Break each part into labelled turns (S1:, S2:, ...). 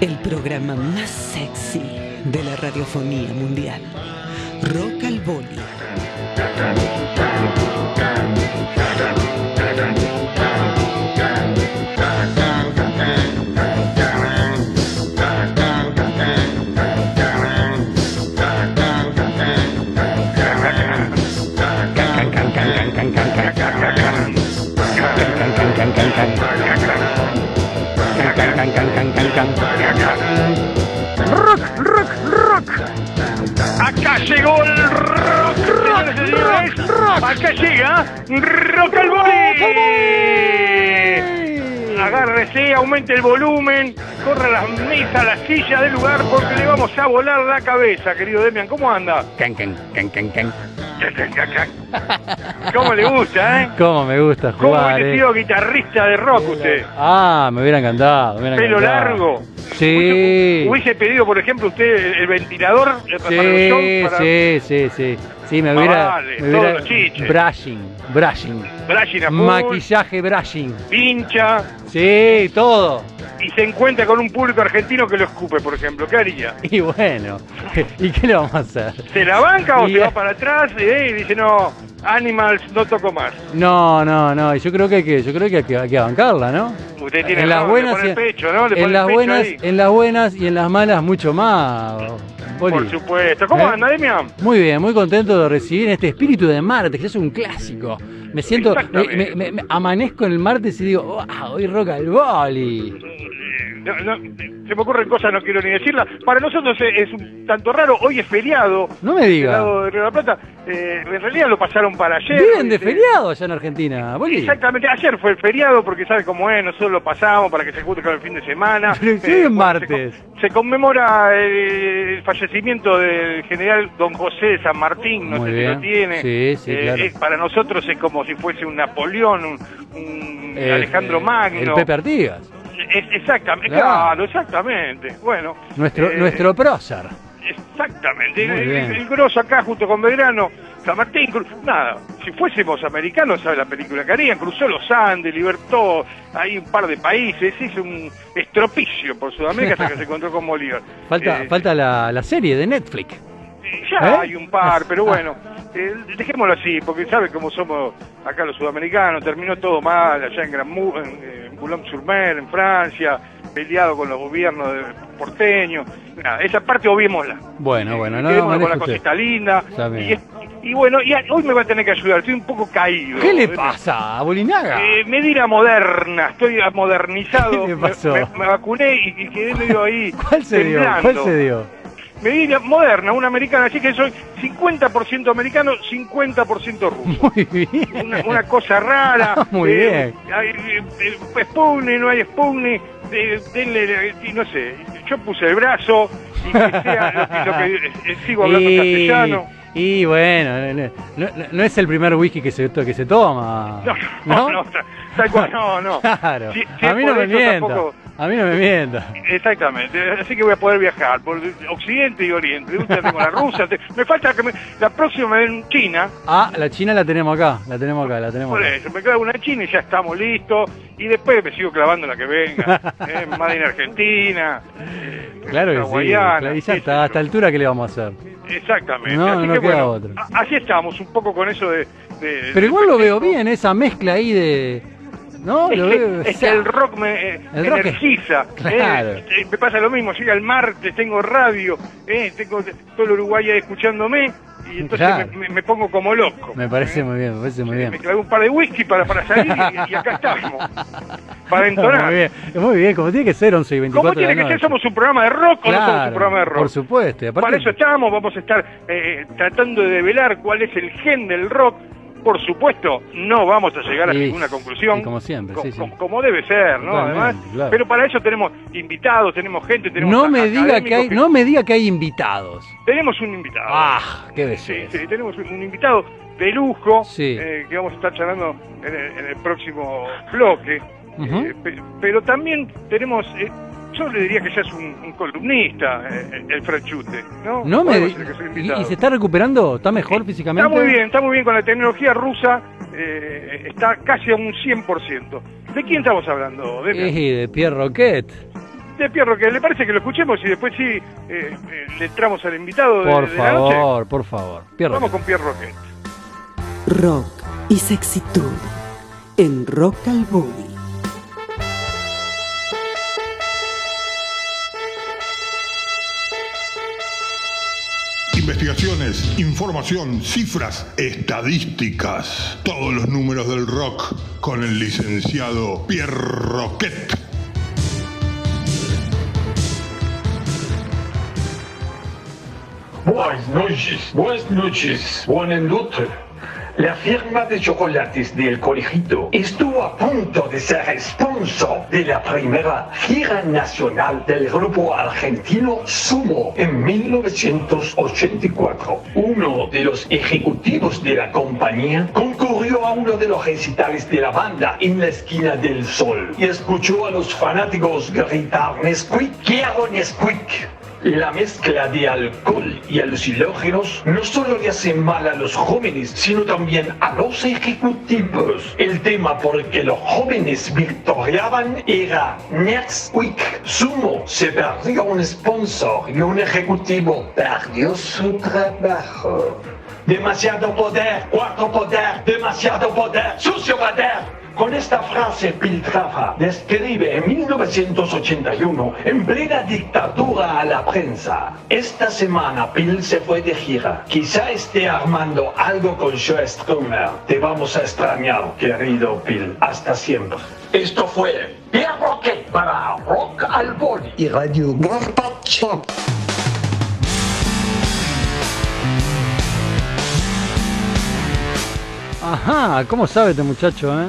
S1: El programa más sexy de la radiofonía mundial. Rock al Boli.
S2: Rock, rock, rock. Acá llegó el rock, señores y señores. Acá llega Rock al Boli. Agárrese, aumente el volumen, corra la mesa, la silla del lugar porque le vamos a volar la cabeza, querido Demian. ¿Cómo anda?
S3: Can, can, can, can, can.
S2: ¿Cómo le gusta, eh?
S3: ¿Cómo me gusta
S2: ¿Cómo
S3: jugar?
S2: hubiese
S3: eh?
S2: sido guitarrista de rock usted?
S3: Ah, me hubiera encantado. me hubiera
S2: Pelo
S3: encantado.
S2: largo.
S3: Sí.
S2: Hubiese pedido, por ejemplo, usted el, ventilador eh, para los
S3: Sí,
S2: shows, para
S3: sí, sí, sí. Sí, me
S2: Ah,
S3: hubiera.
S2: vale,
S3: me hubiera
S2: todos los chiches.
S3: brushing, brushing.
S2: brushing a full,
S3: Maquillaje brushing.
S2: pincha
S3: Sí, todo.
S2: Se encuentra con un público argentino que lo escupe, por ejemplo. ¿Qué haría?
S3: Y bueno, ¿y qué le vamos a hacer?
S2: ¿Se la banca o
S3: Y-
S2: se va para atrás eh, y dice, no, Animals no toco más?
S3: No, no, no. Yo creo que hay que, yo creo que hay que, hay que bancarla, ¿no?
S2: Usted tiene
S3: en las
S2: razón,
S3: buenas,
S2: le pone el pecho, ¿no? Le pone
S3: en
S2: el
S3: las
S2: pecho
S3: buenas,
S2: ahí.
S3: en las buenas y en las malas mucho más.
S2: Por supuesto. ¿Cómo
S3: ¿Eh?
S2: anda, Demian?
S3: Muy bien, muy contento de recibir este espíritu de martes, que es un clásico. Me siento, me, me- me- amanezco el martes y digo, wow, hoy rock al boli.
S2: No, no, se me ocurren cosas, no quiero ni decirlas. Para nosotros es, es un tanto raro. Hoy es feriado.
S3: No me
S2: Del
S3: diga.
S2: lado de Río de la Plata. Eh, en realidad lo pasaron para ayer.
S3: Viven de feriado allá en Argentina.
S2: Exactamente, ayer fue el feriado porque sabe cómo es, nosotros lo pasamos para que se junte con el fin de semana.
S3: Pero si es
S2: bueno,
S3: martes.
S2: Se, con- se conmemora eh, el fallecimiento del general Don José de San Martín, no
S3: Muy
S2: sé si
S3: bien.
S2: lo tiene.
S3: Sí, sí,
S2: Eh,
S3: claro.
S2: para nosotros es como si fuese un Napoleón, un, un
S3: Eh,
S2: Alejandro
S3: eh,
S2: Magno.
S3: El Pepe Artigas,
S2: Es- exactamente,
S3: Claro.
S2: claro, exactamente. Bueno.
S3: nuestro,
S2: eh,
S3: nuestro prócer.
S2: Exactamente, el, el grosso acá junto con Belgrano, San Martín, nada, si fuésemos americanos, ¿sabe la película que harían? Cruzó los Andes, libertó ahí un par de países, hizo un estropicio por Sudamérica hasta que se encontró con Bolívar.
S3: Falta,
S2: Eh,
S3: falta la, la serie de Netflix.
S2: Ya
S3: ¿Eh?
S2: hay un par, pero
S3: Ah.
S2: bueno, eh, dejémoslo así, porque sabe cómo somos acá los sudamericanos, terminó todo mal allá en Gran en, en Boulogne-sur-Mer, en Francia, peleado con los gobiernos de- porteños, nada, esa parte obviémosla.
S3: Bueno, bueno, no, no
S2: con la cosita linda. Y, bueno, y a- hoy me va a tener que ayudar, estoy un poco caído.
S3: ¿Qué le pasa, Bolinaga?
S2: Eh, medida moderna, estoy modernizado.
S3: ¿Qué le pasó?
S2: Me, me- me vacuné y, y quedé medio ahí.
S3: ¿Cuál se dio? ¿Cuál se dio?
S2: Medida moderna, una americana, así que soy 50% americano, 50% ruso.
S3: Muy bien.
S2: Una, una cosa rara.
S3: Muy
S2: eh,
S3: bien.
S2: Hay, eh, eh, no hay Sputnik, eh, denle, no sé, yo puse el brazo y que sea lo que, lo que- eh, sigo hablando castellano.
S3: y bueno, no, no- es el primer whisky que se, to- que se toma.
S2: No, no, no, tal cual, no, no.
S3: Claro.
S2: Si- si
S3: a mí no me
S2: eso,
S3: mienta.
S2: tampoco-
S3: A mí no me mienta.
S2: Exactamente, así que voy a poder viajar por Occidente y Oriente. Tengo la rusa, te- me falta que me- la próxima me den China,
S3: Ah, la China la tenemos acá. La tenemos acá, la tenemos
S2: por
S3: acá.
S2: eso, me queda una China y ya estamos listos. Y después me sigo clavando la que venga, eh, Made in Argentina, eh,
S3: Claro que sí.
S2: hawaiana,
S3: claro, Y ya está,
S2: yo.
S3: a esta altura, ¿qué le vamos a hacer?
S2: Exactamente,
S3: No,
S2: así
S3: no
S2: que
S3: queda
S2: bueno,
S3: otra.
S2: a- así estamos, un poco con eso de... de-
S3: Pero
S2: de
S3: igual lo veo bien, esa mezcla ahí de. ¿No?
S2: Es
S3: Lo
S2: que,
S3: veo.
S2: es que el rock me eh,
S3: El rock es-
S2: energiza.
S3: Claro.
S2: eh, eh, me pasa lo mismo, llega el martes, tengo radio, eh, tengo todo el Uruguay ahí escuchándome y entonces
S3: Claro.
S2: me, me- pongo como loco.
S3: Me parece
S2: eh.
S3: muy bien, me parece muy bien.
S2: Me clavé un par de whisky para, para salir y, y acá estamos. Para entonar.
S3: Muy bien, muy bien, como tiene que ser 11 y 24
S2: ¿Cómo tiene
S3: de la
S2: que ser? ¿Somos un programa de rock o no somos un programa de rock?
S3: Por supuesto. y aparte-
S2: Para eso estamos, vamos a estar eh, tratando de develar cuál es el gen del rock. Por supuesto, no vamos a llegar a
S3: Y-
S2: ninguna conclusión.
S3: como siempre,
S2: co-
S3: sí, sí.
S2: co- Como debe ser, ¿no? Además,
S3: claro.
S2: pero para eso tenemos invitados, tenemos gente, tenemos
S3: No me diga que hay, no me diga que hay invitados.
S2: Tenemos un invitado.
S3: Ah, qué
S2: Sí,
S3: belleza.
S2: sí, tenemos un un invitado de lujo
S3: Sí.
S2: eh, que vamos a estar charlando en el, en el próximo bloque. Eh, pe- pero también tenemos, eh, yo le diría que ya es un, un columnista, eh, el Franchute, ¿no?
S3: No me di- ¿Y, se está recuperando? ¿Está mejor físicamente?
S2: Está muy bien, está muy bien con la tecnología rusa. eh, está casi a un 100%. ¿De quién estamos hablando? De,
S3: Y de Pierre Roquet.
S2: de Pierro, que le parece que lo escuchemos y después sí eh, eh, le entramos al invitado de,
S3: Por
S2: de la noche.
S3: favor, por favor. Pierre
S2: Vamos
S3: Roquet.
S2: con Pierre Roquet.
S1: Rock y sexitud en Rock al Boogie.
S4: Investigaciones, información, cifras, estadísticas. Todos los números del rock con el licenciado Pierre Roquet.
S5: Buenas noches, buenas noches, buenas noches. La firma de chocolates del colegio estuvo a punto de ser sponsor de la primera gira nacional del grupo argentino Sumo en 1984. Uno de los ejecutivos de la compañía concurrió a uno de los recitales de la banda en la esquina del sol y escuchó a los fanáticos gritar Nesquik, quiero Nesquik. La mezcla de alcohol y alucinógenos no solo le hace mal a los jóvenes, sino también a los ejecutivos. El tema por el que los jóvenes victoriaban era Nesquik. Sumo se perdió un sponsor y un ejecutivo perdió su trabajo. Demasiado poder, cuarto poder, demasiado poder, sucio poder. Con esta frase Piltrafa describe en 1981, en plena dictadura a la prensa. Esta semana Pil se fue de gira. Quizá esté armando algo con Joe Strummer. Te vamos a extrañar, querido Pil. Hasta siempre. Esto fue Pierre Roquet para Rock al Body.
S6: y Radio Gorbachev.
S3: Ajá, ¿cómo sabe este muchacho, eh?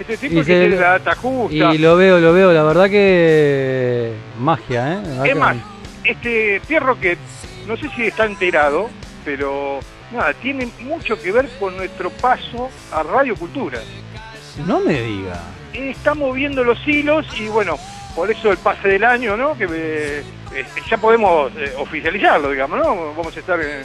S3: Y
S2: tipo que
S3: se-
S2: tiene la data justa.
S3: Y lo veo, lo veo, la verdad que magia, ¿eh?
S2: Es
S3: que-
S2: más, este Pierre Roquet, no sé si está enterado, pero nada, tiene mucho que ver con nuestro paso a Radio Cultura.
S3: No me diga.
S2: Está moviendo los hilos y bueno, por eso el pase del año, ¿no? Que eh, eh, ya podemos eh, oficializarlo, digamos, ¿no? Vamos a estar en,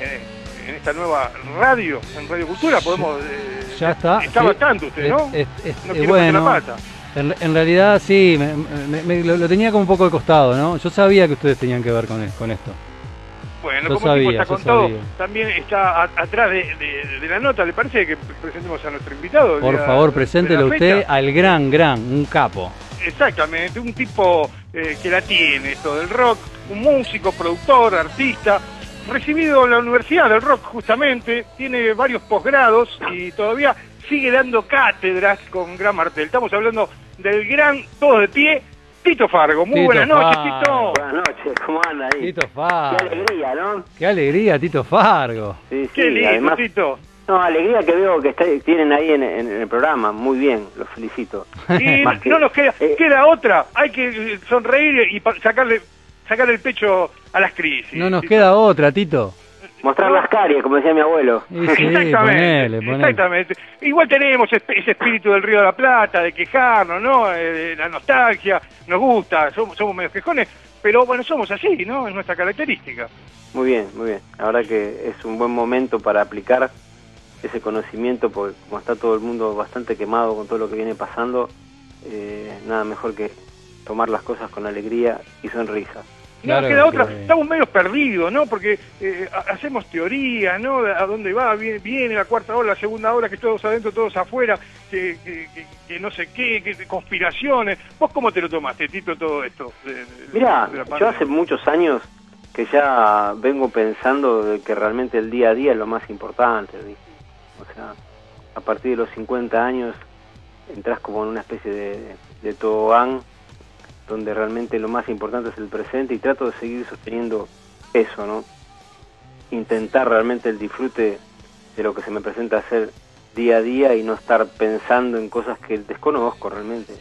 S2: en- en esta nueva radio, en Radio Cultura, podemos... eh,
S3: Ya está.
S2: Está
S3: sí.
S2: bastante usted, ¿no?
S3: Es-
S2: no
S3: eh,
S2: quiero meter la
S3: bueno,
S2: pata.
S3: en, en realidad sí, me- me- me- lo, lo tenía como un poco de costado, ¿no? Yo sabía que ustedes tenían que ver con, con esto.
S2: Bueno,
S3: Yo
S2: como el tipo
S3: sabía,
S2: está
S3: yo
S2: con todo,
S3: sabía.
S2: también está a- atrás de, de- de la nota. ¿Le parece que presentemos a nuestro invitado?
S3: Por
S2: la-
S3: favor, preséntelo usted al gran, gran, un capo.
S2: Exactamente, un tipo eh, que la tiene, esto del rock, un músico, productor, artista, recibido en la Universidad del Rock justamente, tiene varios posgrados y todavía sigue dando cátedras con gran martel. Estamos hablando del gran, todos de pie, Tito Fargo. Muy
S3: Tito
S2: buenas noches,
S3: Fargo.
S2: Tito.
S7: Buenas noches, ¿cómo anda ahí?
S3: Tito
S7: Qué
S3: Fargo.
S7: alegría, ¿no?
S3: Qué alegría, Tito Fargo.
S7: Sí, sí,
S2: Qué lindo,
S7: además,
S2: Tito.
S7: no, alegría que veo que está- tienen ahí en, en el programa, muy bien, los felicito.
S2: Y
S7: Más que-
S2: no nos queda,
S7: eh,
S2: queda otra, hay que sonreír y sacarle, sacarle el pecho a las crisis.
S3: No nos queda otra, Tito.
S7: Mostrar las caries, como decía mi abuelo.
S3: Sí,
S2: exactamente,
S3: ponele, ponele.
S2: exactamente. Igual tenemos ese espíritu del Río de la Plata, de quejarnos, ¿no? Eh, de la nostalgia, nos gusta, somos, somos medio quejones, pero bueno, somos así, ¿no? Es nuestra característica.
S7: Muy bien, muy bien. La verdad que es un buen momento para aplicar ese conocimiento, porque como está todo el mundo bastante quemado con todo lo que viene pasando, eh, nada mejor que tomar las cosas con alegría y sonrisa.
S2: No
S3: Claro
S2: nos queda otra,
S3: que-
S2: estamos medio perdidos, ¿no? Porque eh, ha- hacemos teoría, ¿no? De A dónde va, viene, viene la cuarta hora, la segunda hora, que todos adentro, todos afuera, que, que, que- que no sé qué, que conspiraciones. ¿Vos cómo te lo tomaste, Tito, todo esto?
S7: Mira, yo hace muchos años que ya vengo pensando de que realmente el día a día es lo más importante. ¿viste? O sea, a partir de los 50 años entras como en una especie de, de tobogán donde realmente lo más importante es el presente y trato de seguir sosteniendo eso, ¿no? Intentar realmente el disfrute de lo que se me presenta hacer día a día y no estar pensando en cosas que desconozco realmente.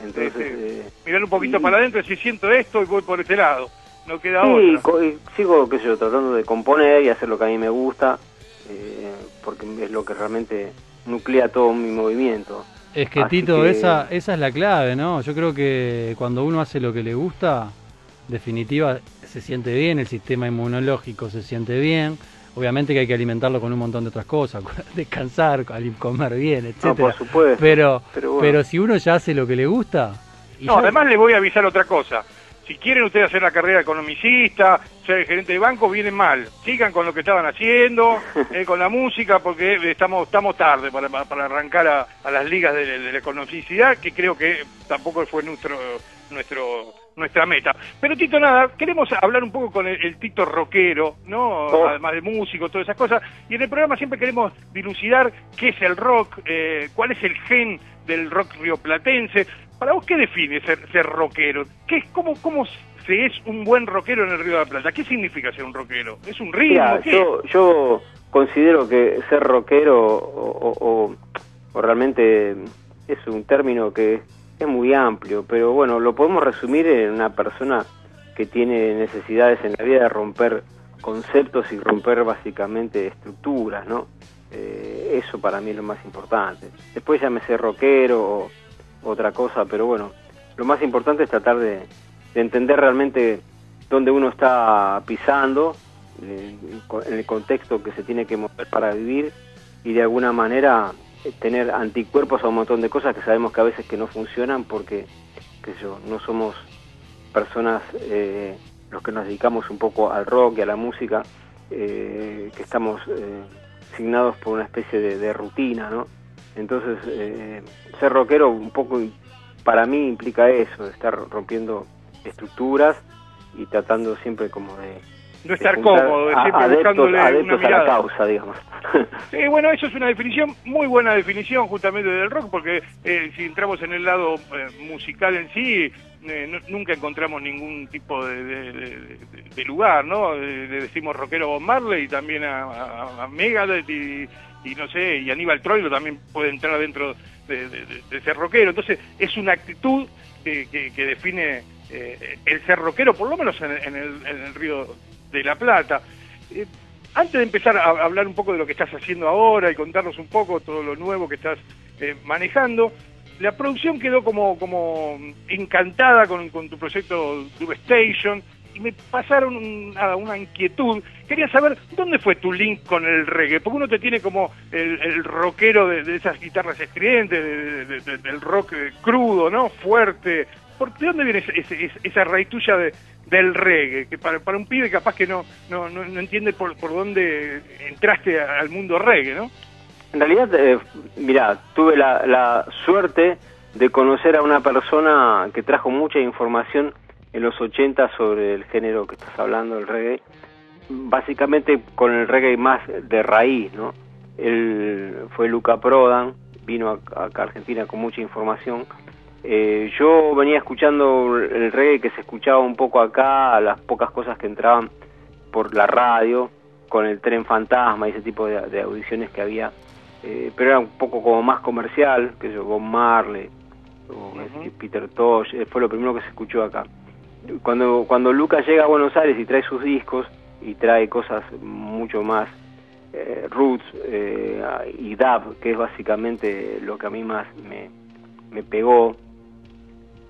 S7: Entonces, eh,
S2: Mirar un poquito
S7: y-
S2: para adentro, si siento esto y voy por este lado. No queda
S7: Sí,
S2: otra.
S7: y sigo, qué sé yo, tratando de componer y hacer lo que a mí me gusta, eh, porque es lo que realmente nuclea todo mi movimiento.
S3: Es que
S7: Así
S3: Tito,
S7: que-
S3: esa, esa es la clave, ¿no? Yo creo que cuando uno hace lo que le gusta, definitiva, se siente bien, el sistema inmunológico se siente bien, obviamente que hay que alimentarlo con un montón de otras cosas, descansar, comer bien, etcétera.
S7: por supuesto.
S3: Pero,
S7: Pero
S3: si uno ya hace lo que le gusta, y
S2: No, además les voy a avisar otra cosa. Si quieren ustedes hacer la carrera de economicista, ser gerente de banco, vienen mal. Sigan con lo que estaban haciendo, eh, con la música, porque estamos estamos tarde para, para arrancar a, a las ligas de, de la economicidad, que creo que tampoco fue nuestro nuestro nuestra meta. Pero Tito, nada, queremos hablar un poco con el, el Tito rockero, ¿no?
S7: Oh.
S2: Además de músico, todas esas cosas. Y en el programa siempre queremos dilucidar qué es el rock, eh, cuál es el gen del rock rioplatense. Para vos, ¿qué define ser, ser rockero? ¿Qué, es- cómo, ¿Cómo se es un buen rockero en el Río de la Plata? ¿Qué significa ser un rockero? ¿Es un ritmo?
S7: Mira, yo, yo considero que ser rockero o, o- o- o realmente es un término que es muy amplio, pero bueno, lo podemos resumir en una persona que tiene necesidades en la vida de romper conceptos y romper básicamente estructuras, ¿no? Eh, eso para mí es lo más importante. Después llámese rockero o otra cosa, pero bueno, lo más importante es tratar de, de entender realmente dónde uno está pisando, eh, en el contexto que se tiene que mover para vivir y de alguna manera eh, tener anticuerpos a un montón de cosas que sabemos que a veces que no funcionan porque qué sé yo, no somos personas eh, los que nos dedicamos un poco al rock y a la música eh, que estamos eh, signados por una especie de, rutina, ¿no? Entonces, ser rockero un poco para mí implica eso, estar rompiendo estructuras y tratando siempre como de...
S2: no estar cómodo,
S7: a-
S2: siempre
S7: adeptos,
S2: buscándole una
S7: a la causa, digamos.
S2: Sí, bueno, eso es una definición, muy buena definición justamente del rock, porque eh, si entramos en el lado eh, musical en sí, eh, no- nunca encontramos ningún tipo de, de- de- de lugar, ¿no? Eh, Le decimos rockero Bob Marley y también a, a- a Megadeth y, y no sé, y Aníbal Troilo también puede entrar dentro de, ser rockero. Entonces, es una actitud que, que- que define eh, el ser rockero, por lo menos en, en el, en el Río de la Plata. Eh, antes de empezar a hablar un poco de lo que estás haciendo ahora y contarnos un poco todo lo nuevo que estás eh, manejando, la producción quedó como, como encantada con, tu proyecto Dube Station y me pasaron un- una inquietud. Quería saber dónde fue tu link con el reggae, porque uno te tiene como el, el rockero de, esas guitarras estridentes, de- de- de- del rock crudo, ¿no? Fuerte. ¿Por ¿De dónde viene ese- esa raíz tuya de, del reggae? Que para, un pibe capaz que no, no, no, no entiende por, por dónde entraste al mundo reggae, ¿no?
S7: En realidad, eh, mira, tuve la, la suerte de conocer a una persona que trajo mucha información en los 80 sobre el género que estás hablando, el reggae, básicamente con el reggae más de raíz, ¿no? Él fue Luca Prodan, vino acá a Argentina con mucha información. Eh, yo venía escuchando el reggae que se escuchaba un poco acá, las pocas cosas que entraban por la radio, con el tren fantasma y ese tipo de, de audiciones que había, eh, pero era un poco como más comercial, que yo, Bob Marley, o Peter Tosh, eh, fue lo primero que se escuchó acá. Cuando, cuando Lucas llega a Buenos Aires y trae sus discos y trae cosas mucho más eh, roots eh, y dub, que es básicamente lo que a mí más me, me pegó,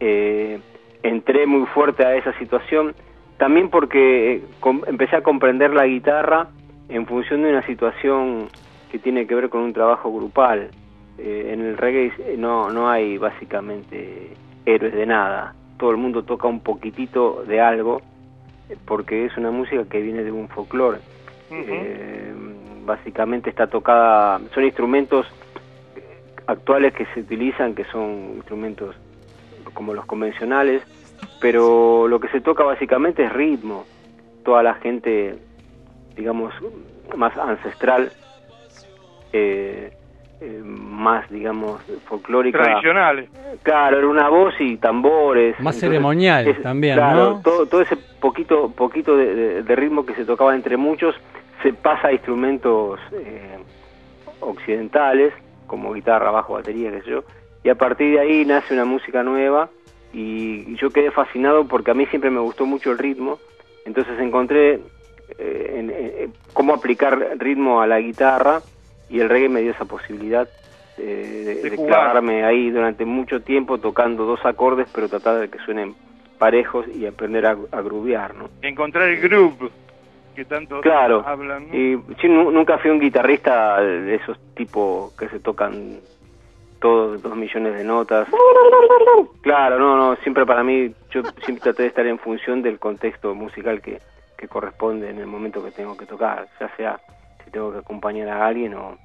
S7: eh, entré muy fuerte a esa situación, también porque eh, empecé a comprender la guitarra en función de una situación que tiene que ver con un trabajo grupal. Eh, en el reggae eh, no, no hay básicamente héroes de nada, todo el mundo toca un poquitito de algo, porque es una música que viene de un folclore. Eh, básicamente está tocada, son instrumentos actuales que se utilizan, que son instrumentos como los convencionales, pero lo que se toca básicamente es ritmo. Toda la gente, digamos, más ancestral, eh, eh, más, digamos, folclórica.
S2: Tradicionales.
S7: Claro, era una voz y tambores.
S3: Más ceremonial también,
S7: claro,
S3: ¿no?
S7: Todo, todo ese poquito, poquito de, de- de ritmo que se tocaba entre muchos se pasa a instrumentos eh, occidentales, como guitarra, bajo, batería, qué sé yo, y a partir de ahí nace una música nueva y yo quedé fascinado porque a mí siempre me gustó mucho el ritmo, entonces encontré eh, en- en- cómo aplicar ritmo a la guitarra y el reggae me dio esa posibilidad eh, de,
S2: De
S7: clavarme ahí durante mucho tiempo tocando dos acordes, pero tratar de que suenen parejos y aprender a, a groovear, ¿no?
S2: Encontrar el groove. que tanto
S7: Claro.
S2: hablan. ¿no?
S7: Y nunca fui un guitarrista de esos tipos que se tocan todos dos millones de notas. Claro, no, no, siempre para mí, yo siempre traté de estar en función del contexto musical que, que corresponde en el momento que tengo que tocar, ya sea si tengo que acompañar a alguien o,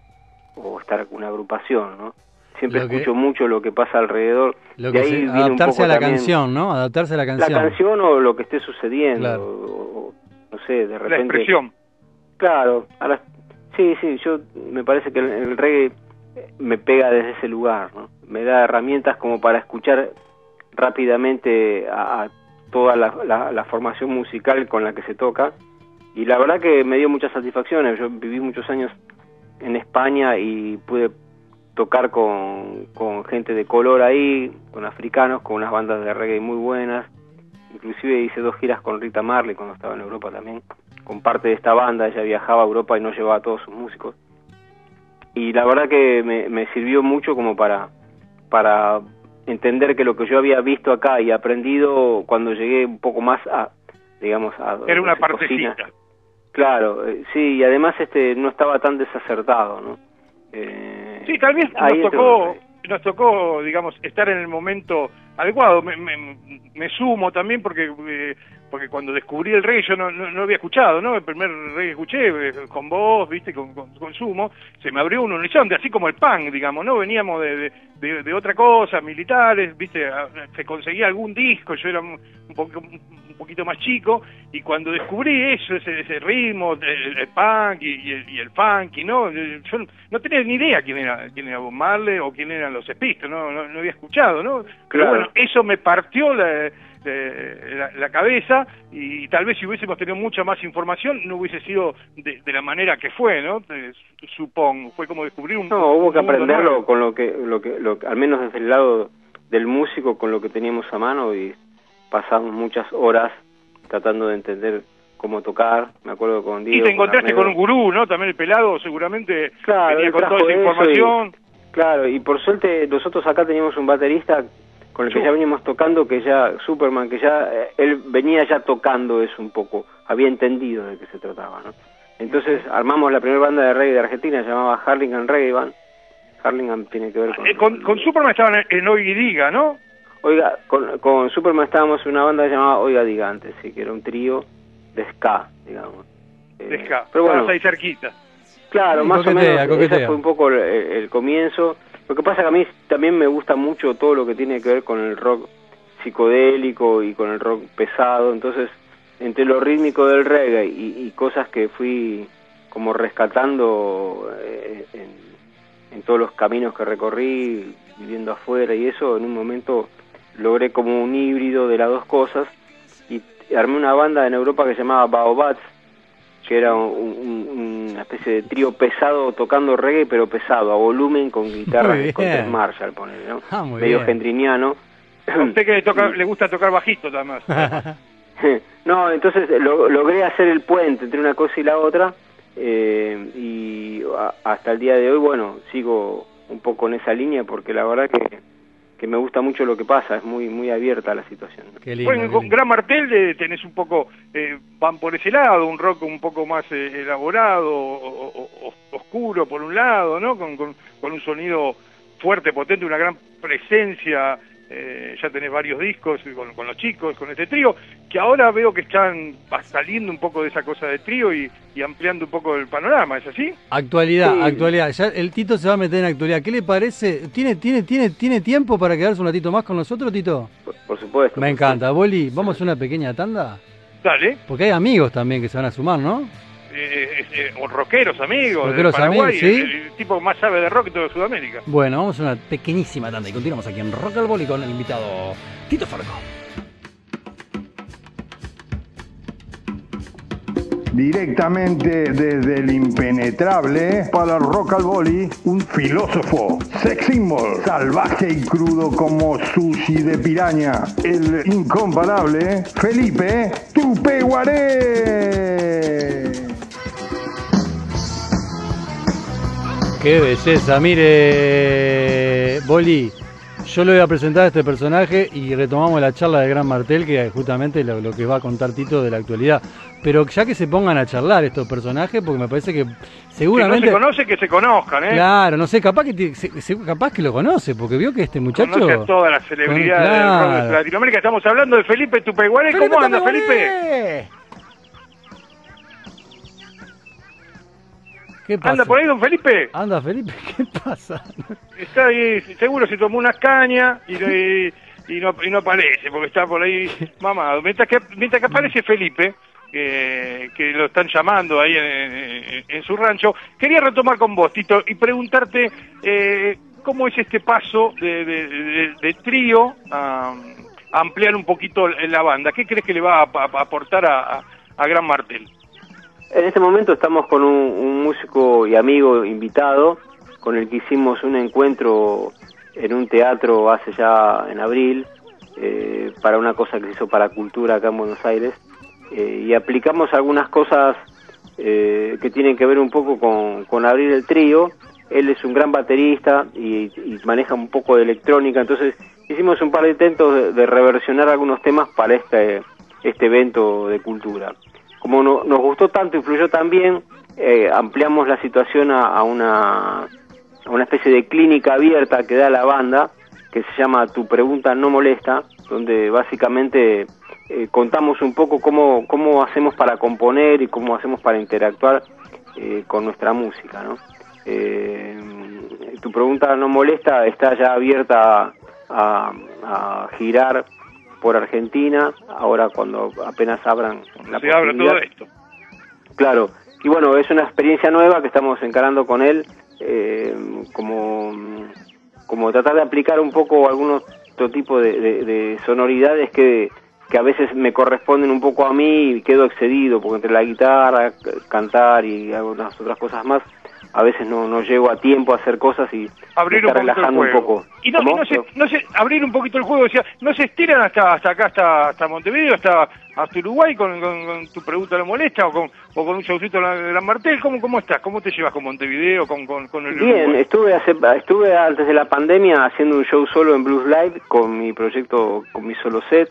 S7: o estar con una agrupación, ¿no? Siempre
S3: que-
S7: escucho mucho lo que pasa alrededor.
S3: Lo
S7: de
S3: que
S7: ahí
S3: se-
S7: viene un
S3: adaptarse
S7: poco
S3: a la
S7: también
S3: canción, ¿no? Adaptarse a la
S7: La
S3: canción.
S7: canción o lo que esté sucediendo,
S3: Claro.
S7: o- o- no sé, de
S2: la
S7: repente...
S2: expresión.
S7: Claro, ahora, sí, sí, yo me parece que el, el reggae me pega desde ese lugar, ¿no? Me da herramientas como para escuchar rápidamente a, toda la, la- la formación musical con la que se toca y la verdad que me dio muchas satisfacciones. Yo viví muchos años en España y pude tocar con, con gente de color ahí, con africanos, con unas bandas de reggae muy buenas. Inclusive hice dos giras con Rita Marley cuando estaba en Europa también, con parte de esta banda. Ella viajaba a Europa y no llevaba a todos sus músicos. Y la verdad que me, me sirvió mucho como para, para entender que lo que yo había visto acá y aprendido cuando llegué un poco más a, digamos, a...
S2: Era una
S7: cocina.
S2: partecita.
S7: Claro, eh, sí, y además este no estaba tan desacertado, ¿no? Eh,
S2: Sí, tal vez nos tocó, nos tocó, digamos, estar en el momento adecuado. Me, me- me sumo también porque eh, porque cuando descubrí el reggae yo no, no, no había escuchado, ¿no? El primer reggae que escuché eh, con vos, viste, con, con, con Sumo, se me abrió un horizonte, así como el punk, digamos, ¿no? Veníamos de, de, de- de otra cosa, militares, viste, a- se conseguía algún disco, yo era un, un poco un poquito más chico, y cuando descubrí eso, ese, ese ritmo, el, el punk y, y el, y el funky, ¿no? Eh, Yo no tenía ni idea quién era, quién era Bob Marley o quién eran los Spistols, ¿no? No, no había escuchado, ¿no? Pero
S7: Claro.
S2: bueno, eso me partió la, eh, la, la cabeza y tal vez si hubiésemos tenido mucha más información no hubiese sido de, de la manera que fue, ¿no? Eh, supongo, fue como descubrir un
S7: No, hubo que aprenderlo
S2: nuevo.
S7: con lo que, lo que, lo al menos desde el lado del músico, con lo que teníamos a mano y pasamos muchas horas tratando de entender cómo tocar. Me acuerdo con Diego.
S2: Y te encontraste con un gurú, ¿no? También el pelado seguramente
S7: Claro,
S2: venía con toda esa información.
S7: Claro, y por suerte nosotros acá teníamos un baterista con el que
S2: Sí.
S7: ya veníamos tocando, que ya, Superman, que ya, eh, él venía ya tocando eso un poco, había entendido de qué se trataba, ¿no? Entonces armamos la primera banda de reggae de Argentina, se llamaba Harlingham Reggae Band. Harlingham tiene que ver con...
S2: Eh, con, con Superman estaban en, y Diga, ¿no?
S7: Oiga, con, con Superman estábamos en una banda llamada Oiga Diga antes, sí, que era un trío de ska, digamos. Eh,
S2: De ska.
S7: Pero bueno,
S2: ahí cerquita.
S7: Claro,
S3: Sí,
S7: más
S3: coquetea,
S7: o menos
S3: coquetea.
S7: ese fue un poco el, el comienzo. Lo que pasa que a mí también me gusta mucho todo lo que tiene que ver con el rock psicodélico y con el rock pesado, entonces entre lo rítmico del reggae y, cosas que fui como rescatando eh, en, en todos los caminos que recorrí, viviendo afuera y eso, en un momento logré como un híbrido de las dos cosas y armé una banda en Europa que se llamaba Baobats, que era un- un- una especie de trío pesado tocando reggae, pero pesado, a volumen, con de Scott
S3: bien.
S7: Marshall, ponele, ¿no?
S3: Ah, muy
S7: Medio
S3: bien.
S7: gendriniano.
S2: A usted que le, toca, le gusta tocar bajito, además.
S7: no, entonces lo- logré hacer el puente entre una cosa y la otra eh, y a- hasta el día de hoy, bueno, sigo un poco en esa línea porque la verdad que, que me gusta mucho lo que pasa, es muy muy abierta la situación. ¿no?
S3: Qué lindo,
S2: Bueno,
S3: qué
S2: con. Gran Martel eh, tenés un poco, eh, van por ese lado, un rock un poco más eh, elaborado, o- o- o- oscuro por un lado, ¿no? Con, con, con un sonido fuerte, potente, una gran presencia, eh, ya tenés varios discos con, con los chicos, con este trío, que ahora veo que están saliendo un poco de esa cosa de trío y, y ampliando un poco el panorama, ¿es así?
S3: Actualidad,
S7: Sí.
S3: actualidad. Ya el Tito se va a meter en actualidad. ¿Qué le parece? ¿Tiene, tiene, tiene, tiene tiempo para quedarse un ratito más con nosotros, Tito?
S7: Por, por supuesto.
S3: Me
S7: por
S3: encanta. Boli, vamos a una pequeña tanda.
S2: Dale,
S3: Porque hay amigos también que se van a sumar, ¿no?
S2: Eh, eh, o rockeros amigos,
S3: Rockeros
S2: Paraguay,
S3: amigos, sí.
S2: el, el tipo más sabe de rock toda Sudamérica.
S3: Bueno, vamos a una pequeñísima tanda y continuamos aquí en Rock al Boli con el invitado Tito Farco.
S4: Directamente desde el impenetrable para rock al boli, un filósofo, sex symbol, salvaje y crudo como sushi de piraña, el incomparable Felipe Tupeguaré.
S3: Qué belleza, mire, Boli. yo le voy a presentar a este personaje y retomamos la charla de Gran Martel, que es justamente lo, lo que va a contar Tito de la actualidad. Pero ya que se pongan a charlar estos personajes, porque me parece que
S2: Que
S3: seguramente...
S2: no se conoce, que se conozcan, ¿eh?
S3: Claro, no sé, capaz que, capaz que lo conoce, porque vio que este muchacho...
S2: Conoce a todas las celebridades
S3: claro.
S2: de Latinoamérica. Estamos hablando de Felipe Tupeguaré. ¿Cómo anda! Felipe?
S3: ¿Qué pasa?
S2: ¿Anda por ahí, don Felipe?
S3: Anda, Felipe, ¿qué pasa?
S2: Está ahí, seguro se tomó unas cañas y, no- y- y no, y no aparece, porque está por ahí mamado. Mientras que, mientras que aparece Felipe, que, que lo están llamando ahí en, en- en su rancho, quería retomar con vos, Tito, y preguntarte eh, cómo es este paso de, de- de- de trío a, a ampliar un poquito la banda. ¿Qué crees que le va a, a- a aportar a Gran Martel?
S7: En este momento estamos con un, músico y amigo invitado con el que hicimos un encuentro en un teatro hace ya en abril eh, para una cosa que se hizo para cultura acá en Buenos Aires eh, y aplicamos algunas cosas eh, que tienen que ver un poco con, con abrir el trío. Él es un gran baterista y, y maneja un poco de electrónica, entonces hicimos un par de intentos de, de reversionar algunos temas para este, este evento de cultura como no- nos gustó tanto, influyó también, eh, ampliamos la situación a, una, una especie de clínica abierta que da la banda, que se llama Tu Pregunta No Molesta, donde básicamente eh, contamos un poco cómo, cómo hacemos para componer y cómo hacemos para interactuar eh, con nuestra música. ¿no? Eh, tu Pregunta No Molesta está ya abierta a, a girar por Argentina, ahora cuando apenas abran la
S2: Se todo esto.
S7: Claro, y bueno, es una experiencia nueva que estamos encarando con él, eh, como, como tratar de aplicar un poco algunos otro tipo de, de- de sonoridades que, que a veces me corresponden un poco a mí y quedo excedido, porque entre la guitarra, cantar y algunas otras cosas más, a veces no, no llego a tiempo a hacer cosas y
S2: abrir un
S7: relajando un poco.
S2: Y no, no se, no se, abrir un poquito el juego, decía, no se estiran hasta hasta acá, hasta, hasta Montevideo, hasta, hasta Uruguay con, con- con tu pregunta no molesta o con, o con un showcito de la Gran Martel. ¿Cómo, ¿Cómo estás? ¿Cómo te llevas con Montevideo, con, con, con el
S7: Bien,
S2: Uruguay?
S7: estuve hace, estuve antes de la pandemia haciendo un show solo en Blues Live con mi proyecto, con mi solo set.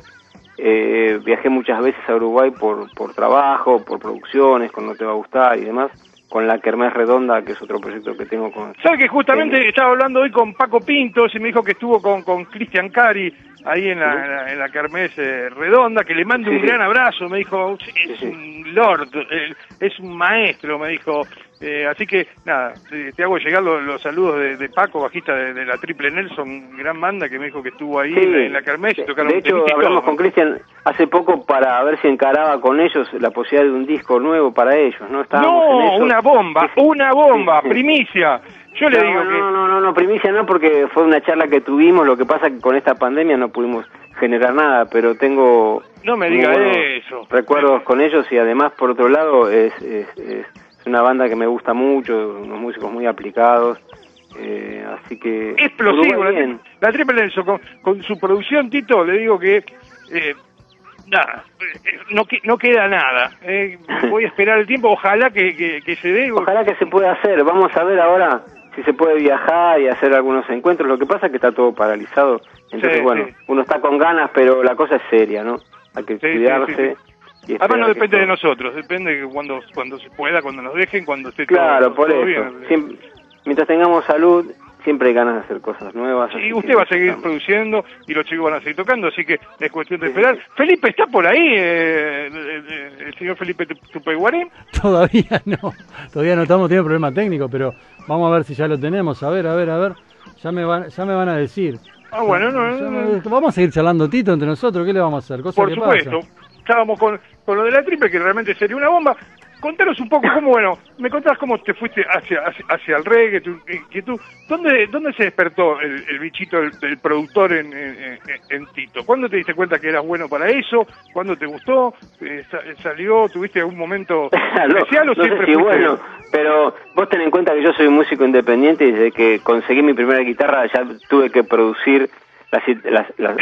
S7: Eh, viajé muchas veces a Uruguay por, por trabajo, por producciones, con No Te Va a Gustar y demás, con la Kermés Redonda, que es otro proyecto que tengo con...
S2: ¿Sabes que justamente estaba hablando hoy con Paco Pintos y me dijo que estuvo con, con Cristian Cari ahí en la,
S7: Ujú.
S2: en la, en la Kermés eh, Redonda, que le mando
S7: Sí,
S2: un
S7: sí.
S2: gran abrazo, me dijo, es
S7: sí.
S2: un lord, es un maestro, me dijo. Eh, así que, nada, te, hago llegar los, los saludos de, de Paco, bajista de, de la Triple Nelson, gran banda que me dijo que estuvo ahí
S7: Sí,
S2: en, la- en Kermés y tocaron
S7: de
S2: un
S7: hecho hablamos
S2: todo.
S7: con Cristian hace poco para ver si encaraba con ellos la posibilidad de un disco nuevo para ellos, ¿no? Estábamos en
S2: No,
S7: eso.
S2: una bomba, una bomba, primicia. Yo le
S7: No,
S2: digo
S7: no,
S2: que...
S7: no, no, no, no, primicia no, porque fue una charla que tuvimos, lo que pasa que con esta pandemia no pudimos generar nada, pero tengo
S2: No me diga eso.
S7: recuerdos con ellos y además, por otro lado, es, es, es- es una banda que me gusta mucho, unos músicos muy aplicados, eh, así que...
S2: explosivo. La, la Triple Nelson, con, con su producción, Tito, le digo que eh, nada, eh, no, no queda nada. eh. voy a esperar el tiempo, ojalá que, que, que se dé.
S7: Ojalá que se pueda hacer, vamos a ver ahora si se puede viajar y hacer algunos encuentros, lo que pasa es que está todo paralizado, entonces
S2: Sí,
S7: bueno,
S2: sí.
S7: uno está con ganas, pero la cosa es seria, ¿no? Hay que
S2: sí,
S7: cuidarse.
S2: Sí,
S7: y
S2: Además no
S7: esperar que
S2: depende de nosotros, depende de cuando, cuando se pueda, cuando nos dejen, cuando esté
S7: Claro,
S2: todo,
S7: por
S2: todo
S7: eso.
S2: bien.
S7: Siempre- mientras tengamos salud, siempre hay ganas de hacer cosas nuevas.
S2: Y usted va a seguir
S7: estamos.
S2: produciendo y los chicos van a seguir tocando, así que es cuestión de esperar. Felipe, ¿está por ahí eh, el señor Felipe Tupeguarín?
S3: Todavía no, todavía no estamos teniendo problema técnico, pero vamos a ver si ya lo tenemos. A ver, a ver, a ver. Ya me van, ya me van a decir.
S2: Ah, bueno, no, no, no.
S3: Vamos a seguir charlando Tito entre nosotros. ¿Qué le vamos a hacer? Cosas
S2: Por
S3: que
S2: supuesto. Estábamos con, con lo de la triple, que realmente sería una bomba. Contanos un poco cómo, bueno, me contás cómo te fuiste hacia hacia, hacia el reggae, tu inquietud. ¿Dónde, ¿Dónde se despertó el, el bichito del, productor en, en, Tito? ¿Cuándo te diste cuenta que eras bueno para eso? ¿Cuándo te gustó? Eh, sa- ¿Salió? ¿Tuviste algún momento
S7: no,
S2: especial o
S7: no sé
S2: siempre
S7: si
S2: fuiste-
S7: bueno, pero vos ten en cuenta que yo soy un músico independiente y desde que conseguí mi primera guitarra ya tuve que producir la, si- la, la-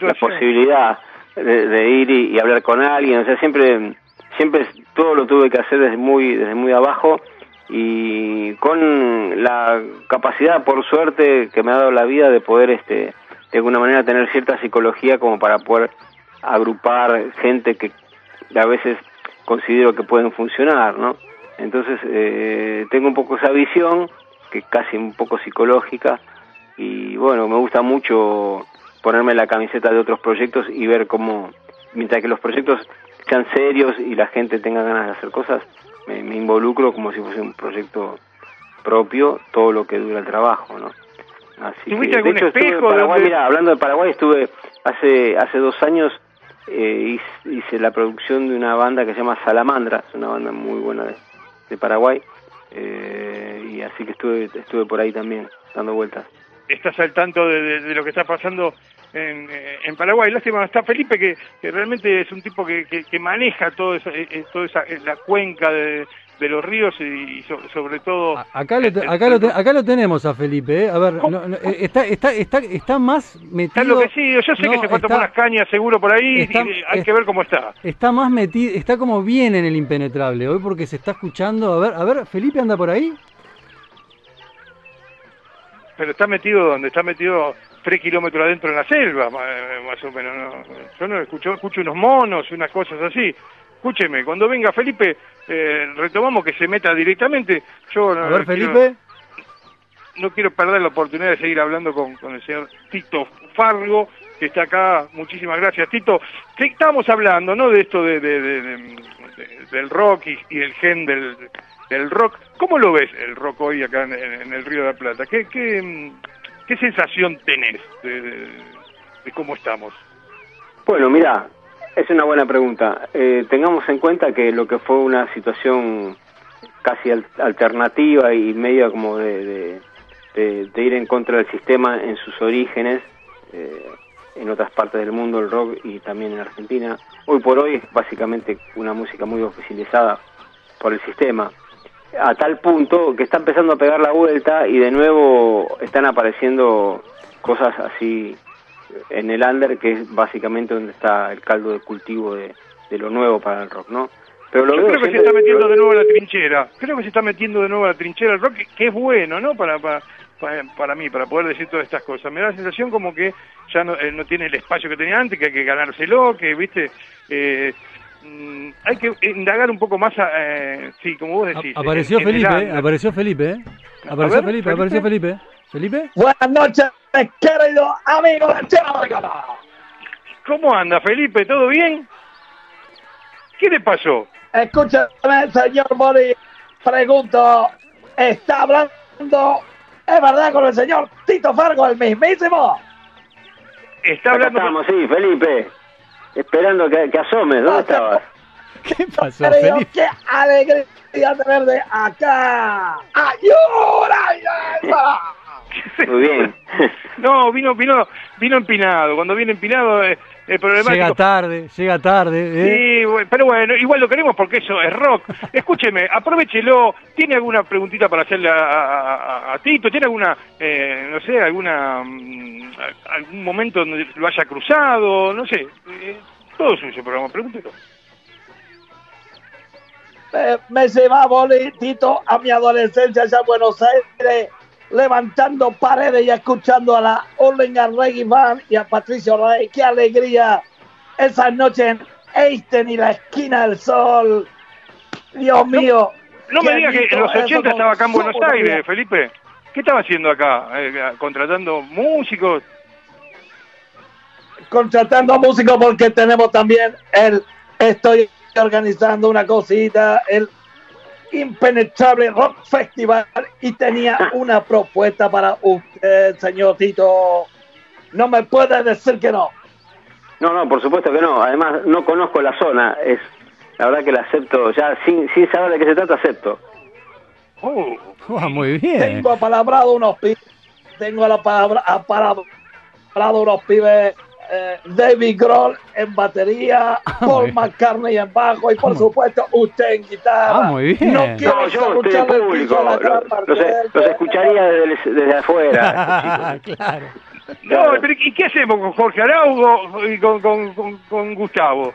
S7: la posibilidad de, de ir y, hablar con alguien, o sea, siempre siempre todo lo tuve que hacer desde muy desde muy abajo y con la capacidad, por suerte, que me ha dado la vida de poder, este, de alguna manera, tener cierta psicología como para poder agrupar gente que a veces considero que pueden funcionar, ¿no? Entonces, eh, tengo un poco esa visión, que casi un poco psicológica, y bueno, me gusta mucho ponerme la camiseta de otros proyectos y ver cómo, mientras que los proyectos sean serios y la gente tenga ganas de hacer cosas, me, involucro como si fuese un proyecto propio todo lo que dura el trabajo, ¿no?
S2: Así que, de hecho, estuve en
S7: Paraguay, mira, hablando de Paraguay, estuve hace hace dos años eh, hice, la producción de una banda que se llama Salamandra, es una banda muy buena de, de Paraguay, eh, y así que estuve estuve por ahí también dando vueltas.
S2: Estás al tanto de, de lo que está pasando en, eh, en Paraguay. Lástima, está Felipe, que, realmente es un tipo que, que, maneja todo esa, eh, eh, toda esa, la cuenca de, de los ríos y sobre todo...
S3: Acá lo, acá, lo acá lo tenemos a Felipe, a ver, está, está, está, está más metido...
S2: Está sí yo sé que se fue a tomar unas cañas seguro por ahí, hay que ver cómo está.
S3: Está más metido, está como bien en el impenetrable hoy porque se está escuchando, a ver, a ver, Felipe anda por ahí.
S2: Pero está metido donde está metido tres kilómetros adentro en la selva, más o menos. Yo no escucho, escucho unos monos, unas cosas así. Escúcheme, cuando venga Felipe, eh, retomamos que se meta directamente. Yo
S3: A ver, Felipe.
S2: no quiero perder la oportunidad de seguir hablando con, con el señor Tito Fargo, que está acá. Muchísimas gracias, Tito. ¿Qué estábamos hablando, no? De esto de, del rock y, y, el gen del, del rock. ¿Cómo lo ves el rock hoy acá en, en el Río de la Plata? ¿Qué, qué, ¿Qué sensación tenés de, cómo estamos?
S7: Bueno, mira, es una buena pregunta. Eh, tengamos en cuenta que lo que fue una situación casi alternativa y media como de, ir en contra del sistema en sus orígenes, eh, en otras partes del mundo el rock y también en Argentina, hoy por hoy es básicamente una música muy oficializada por el sistema a tal punto que está empezando a pegar la vuelta y de nuevo están apareciendo cosas así en el under, que es básicamente donde está el caldo de cultivo de, lo nuevo para el rock, ¿no?
S2: Pero lo Yo creo que se está metiendo de nuevo la trinchera, creo que se está metiendo de nuevo la trinchera el rock, que, es bueno, ¿no? Para, para, para, mí, para poder decir todas estas cosas. Me da la sensación como que ya no, eh, no tiene el espacio que tenía antes, que hay que ganárselo, que, viste, eh, Mm, hay que indagar un poco más, eh, sí, como vos decís.
S3: apareció, Felipe, apareció Felipe, ¿eh? Apareció Felipe, apareció Felipe. ¿Felipe?
S8: Buenas noches, querido amigo de
S2: ¿Cómo anda, Felipe? ¿Todo bien? ¿Qué le pasó?
S8: Escúchame, señor Mori. Pregunto, ¿está hablando, es verdad, con el señor Tito Fargo, el mismísimo?
S7: Está hablando... Estamos, sí, Felipe esperando que, que asomes. ¿Dónde estabas?
S3: ¿Qué pasó, Felipe?
S8: ¡Qué alegría tenerte acá! ¡Ayuda!
S7: Muy bien.
S2: no, vino, vino, vino empinado. Cuando viene empinado eh, el problema
S3: Llega tarde, llega tarde.
S2: ¿eh? Sí, pero bueno, igual lo queremos porque eso es rock. Escúcheme, aprovechelo. ¿Tiene alguna preguntita para hacerle a, Tito? ¿Tiene alguna, eh, no sé, alguna mm, algún momento donde lo haya cruzado? No sé. Eh, todo suyo programa, pregúntelo.
S8: Me, me llevaba Tito a mi adolescencia allá en Buenos Aires levantando paredes y escuchando a la Orlinga Reggae Band y a Patricio Rey. ¡Qué alegría! Esa noche en Einstein y la esquina del sol. Dios mío.
S2: No, me digas que en los 80 estaba acá en Buenos Aires, Felipe. ¿Qué estaba haciendo acá? Eh, ¿Contratando músicos?
S8: Contratando músicos porque tenemos también el... Estoy organizando una cosita, el Impenetrable Rock Festival y tenía una propuesta para usted, señor Tito. No me puede decir que no.
S7: No, no, por supuesto que no. Además, no conozco la zona. Es la verdad que la acepto. Ya sin, sin saber de qué se trata, acepto.
S3: Oh, oh muy bien.
S8: Tengo apalabrado unos pibes. Tengo a la palabra apalabrado unos pibes eh, David Grohl en batería, ah, Paul McCartney en bajo y por supuesto usted en guitarra.
S3: Ah, muy bien.
S7: No quiero yo estoy público, los, escucharía desde, afuera.
S3: claro.
S2: No, pero ¿y qué hacemos con Jorge Araugo y con, con, con, Gustavo?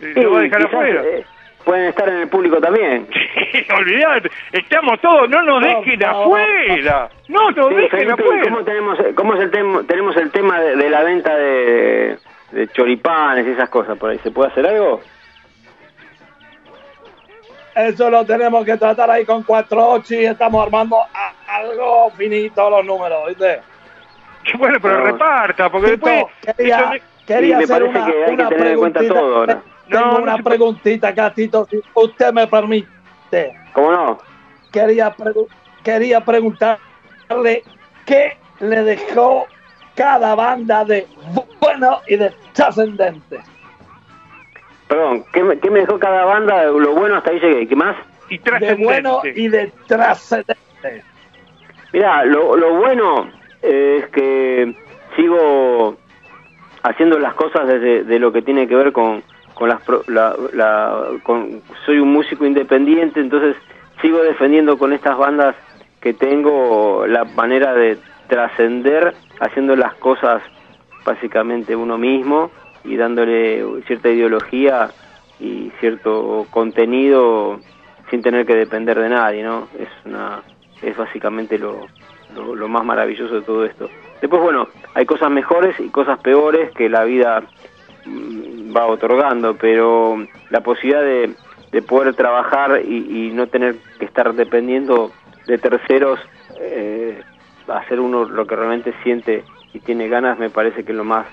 S2: ¿Lo va a dejar afuera? Eh,
S7: pueden estar en el público también.
S2: Olvídate, estamos todos, no nos
S8: No,
S2: dejen
S8: no,
S2: afuera. No nos
S7: Sí,
S2: dejen
S7: Felipe,
S2: afuera.
S7: ¿cómo tenemos, cómo es el tema, tenemos el tema de, de la venta de, de choripanes y esas cosas por ahí? ¿Se puede hacer algo?
S8: Eso lo tenemos que tratar ahí con 4-8 y estamos armando a- algo finito los números, ¿viste?
S2: Bueno, pero reparta, porque después...
S8: quería, quería
S7: me
S8: hacer
S7: parece
S8: una,
S7: que hay que tener en cuenta todo ahora.
S8: Tengo
S2: No,
S8: una preguntita acá, Tito, si usted me permite.
S7: ¿Cómo no?
S8: Quería, pregu- quería preguntarle qué le dejó cada banda de bueno y de trascendente.
S7: Perdón, ¿qué me, qué me dejó cada banda? Lo bueno hasta ahí llegué. ¿Qué más?
S2: Y
S8: De bueno y de trascendente.
S7: Mirá, lo, lo bueno es que sigo haciendo las cosas desde de lo que tiene que ver con, con las la, la- con, soy un músico independiente entonces sigo defendiendo con estas bandas que tengo la manera de trascender haciendo las cosas básicamente uno mismo y dándole cierta ideología y cierto contenido sin tener que depender de nadie no es una es básicamente lo, lo, más maravilloso de todo esto. Después, bueno, hay cosas mejores y cosas peores que la vida va otorgando, pero la posibilidad de, de poder trabajar y, y no tener que estar dependiendo de terceros, eh, hacer uno lo que realmente siente y tiene ganas, me parece que es lo más,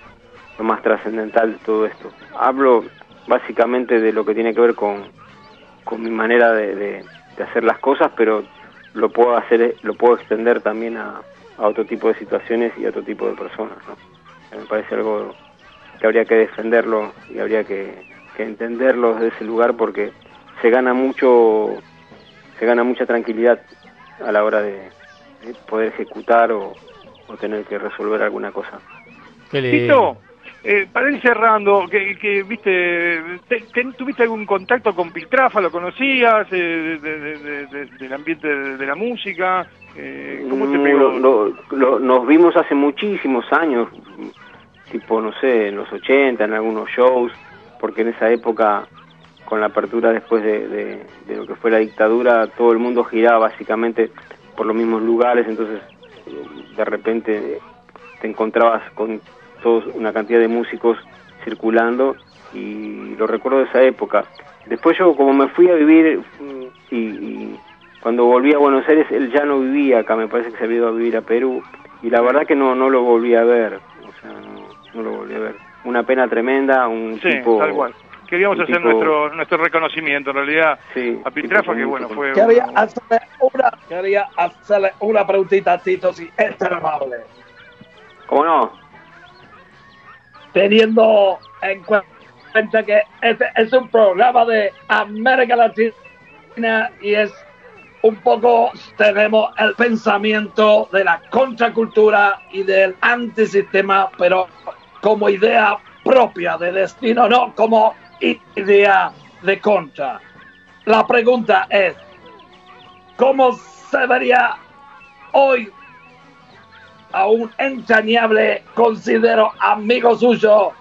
S7: lo más trascendental de todo esto. Hablo básicamente de lo que tiene que ver con, con mi manera de, de- de hacer las cosas, pero lo puedo hacer, lo puedo extender también a, a otro tipo de situaciones y a otro tipo de personas. ¿no? Me parece algo que habría que defenderlo y habría que, que entenderlo desde ese lugar porque se gana mucho, se gana mucha tranquilidad a la hora de, de poder ejecutar o, o tener que resolver alguna cosa.
S2: Tito,
S3: lindo.
S2: eh, para ir cerrando, que, que viste, te- te- ¿tuviste algún contacto con Piltrafa? ¿Lo conocías? eh, de- de- de- de- del ambiente de, de la música? Eh, ¿Cómo te
S7: Mm,
S2: pegó?
S7: lo- lo- lo- nos vimos hace muchísimos años, tipo, no sé, en los 80, en algunos shows, porque en esa época, con la apertura después de, de- lo que fue la dictadura, todo el mundo giraba básicamente por los mismos lugares, entonces de repente te encontrabas con todos una cantidad de músicos circulando y lo recuerdo de esa época. Después yo como me fui a vivir y, y cuando volví a Buenos Aires él ya no vivía acá, me parece que se había ido a vivir a Perú y la verdad que no no lo volví a ver, o sea, no, no lo volví a ver. Una pena tremenda, un
S2: Sí,
S7: tipo
S2: tal cual. Queríamos hacer
S7: tipo-
S2: nuestro nuestro reconocimiento, en realidad,
S7: sí,
S2: a Piltrafa,
S7: tipo
S2: que bueno, fue...
S8: Quería
S2: una-
S8: hacerle una, quería hacerle una preguntita a Tito, si es tan amable.
S7: ¿Cómo no?
S8: Teniendo en cuenta que este es un programa de América Latina y es un poco, tenemos el pensamiento de la contracultura y del antisistema, pero como idea propia de destino, no como idea de contra. La pregunta es, ¿cómo se vería hoy a un entrañable, considero amigo suyo,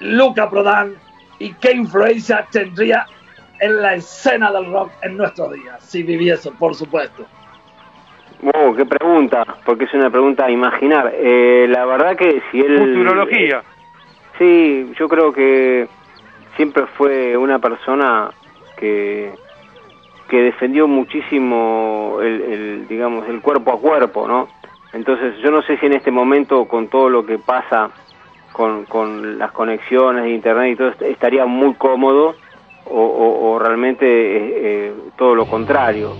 S8: Luca Prodan, y qué influencia tendría en la escena del rock en nuestros días, si viviese, por supuesto.
S7: Oh, qué pregunta, porque es una pregunta a imaginar. Eh, la verdad que si él...
S2: Futurología.
S7: Sí, yo creo que siempre fue una persona que que defendió muchísimo el, el, digamos el cuerpo a cuerpo, ¿no? Entonces yo no sé si en este momento con todo lo que pasa con, con las conexiones de internet y todo est- estaría muy cómodo o, o- o realmente eh, eh, todo lo contrario.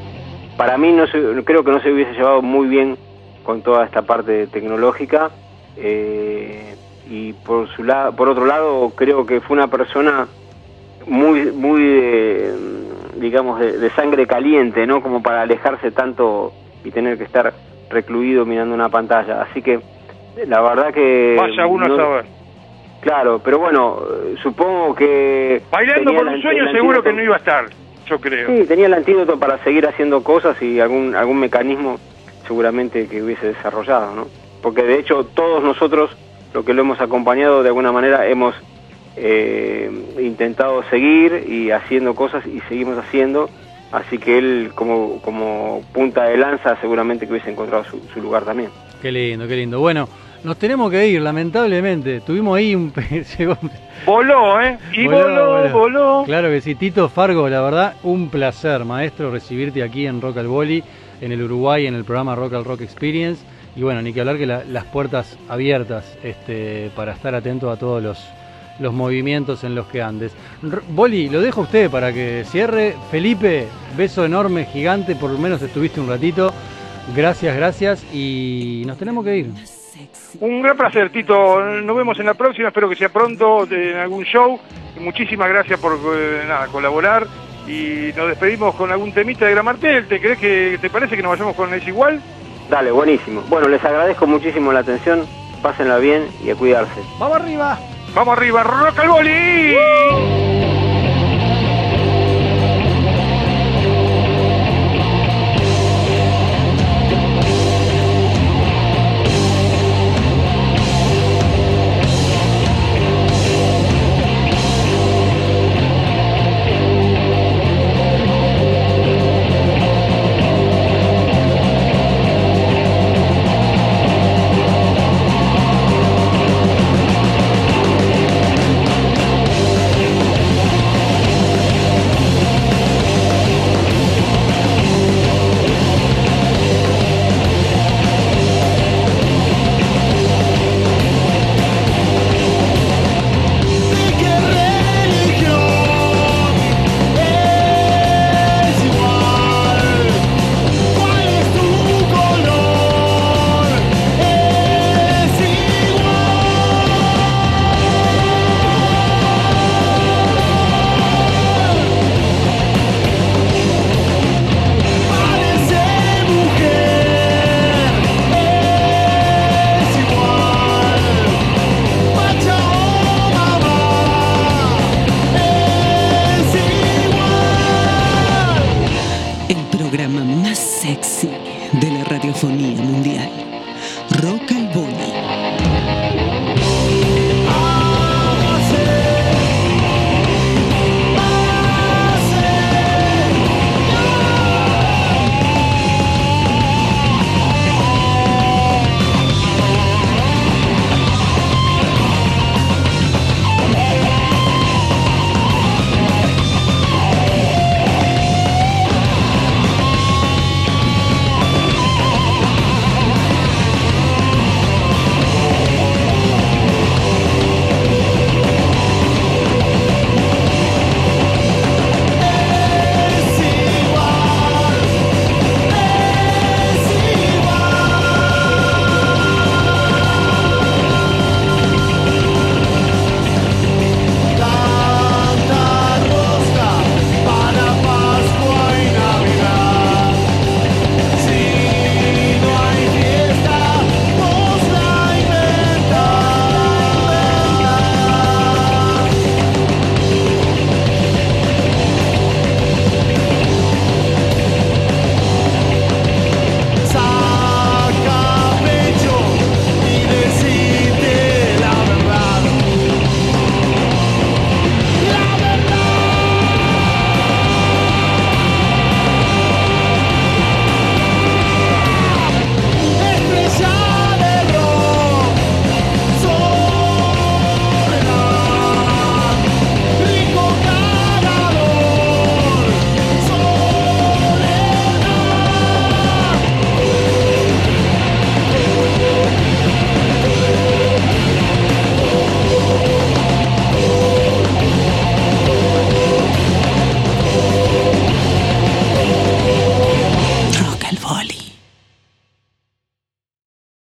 S7: Para mí no se- creo que no se hubiese llevado muy bien con toda esta parte tecnológica eh, y por su lado, por otro lado creo que fue una persona muy muy eh, digamos de, de sangre caliente, no como para alejarse tanto y tener que estar recluido mirando una pantalla. Así que la verdad que
S2: Vaya uno
S7: no-
S2: a saber.
S7: Claro, pero bueno, supongo que
S2: Bailando por un sueño seguro que no iba a estar, yo creo.
S7: Sí, tenía el antídoto para seguir haciendo cosas y algún algún mecanismo seguramente que hubiese desarrollado, ¿no? Porque de hecho todos nosotros, lo que lo hemos acompañado de alguna manera, hemos eh, intentado seguir y haciendo cosas y seguimos haciendo. Así que él como, como punta de lanza seguramente que hubiese encontrado su, su lugar también.
S3: Qué lindo, qué lindo. Bueno, nos tenemos que ir, lamentablemente. Tuvimos ahí un...
S2: Voló, ¿eh? Y voló, voló.
S3: Claro que sí, Tito Fargo, la verdad, un placer, maestro, recibirte aquí en Rock al Boli, en el Uruguay, en el programa Rock al Rock Experience. Y bueno, ni que hablar que la- las puertas abiertas este, para estar atento a todos los, los movimientos en los que andes. Boli, lo dejo a usted para que cierre. Felipe, beso enorme, gigante, por lo menos estuviste un ratito. Gracias, gracias y nos tenemos que ir.
S2: Un gran placer, Tito. Nos vemos en la próxima. Espero que sea pronto en algún show. Muchísimas gracias por eh, nada, colaborar. Y nos despedimos con algún temita de Gramartel. ¿Te crees que te parece que nos vayamos con Es Igual?
S7: Dale, buenísimo. Bueno, les agradezco muchísimo la atención, pásenla bien y a cuidarse.
S3: ¡Vamos arriba!
S2: Vamos arriba, rock al boli.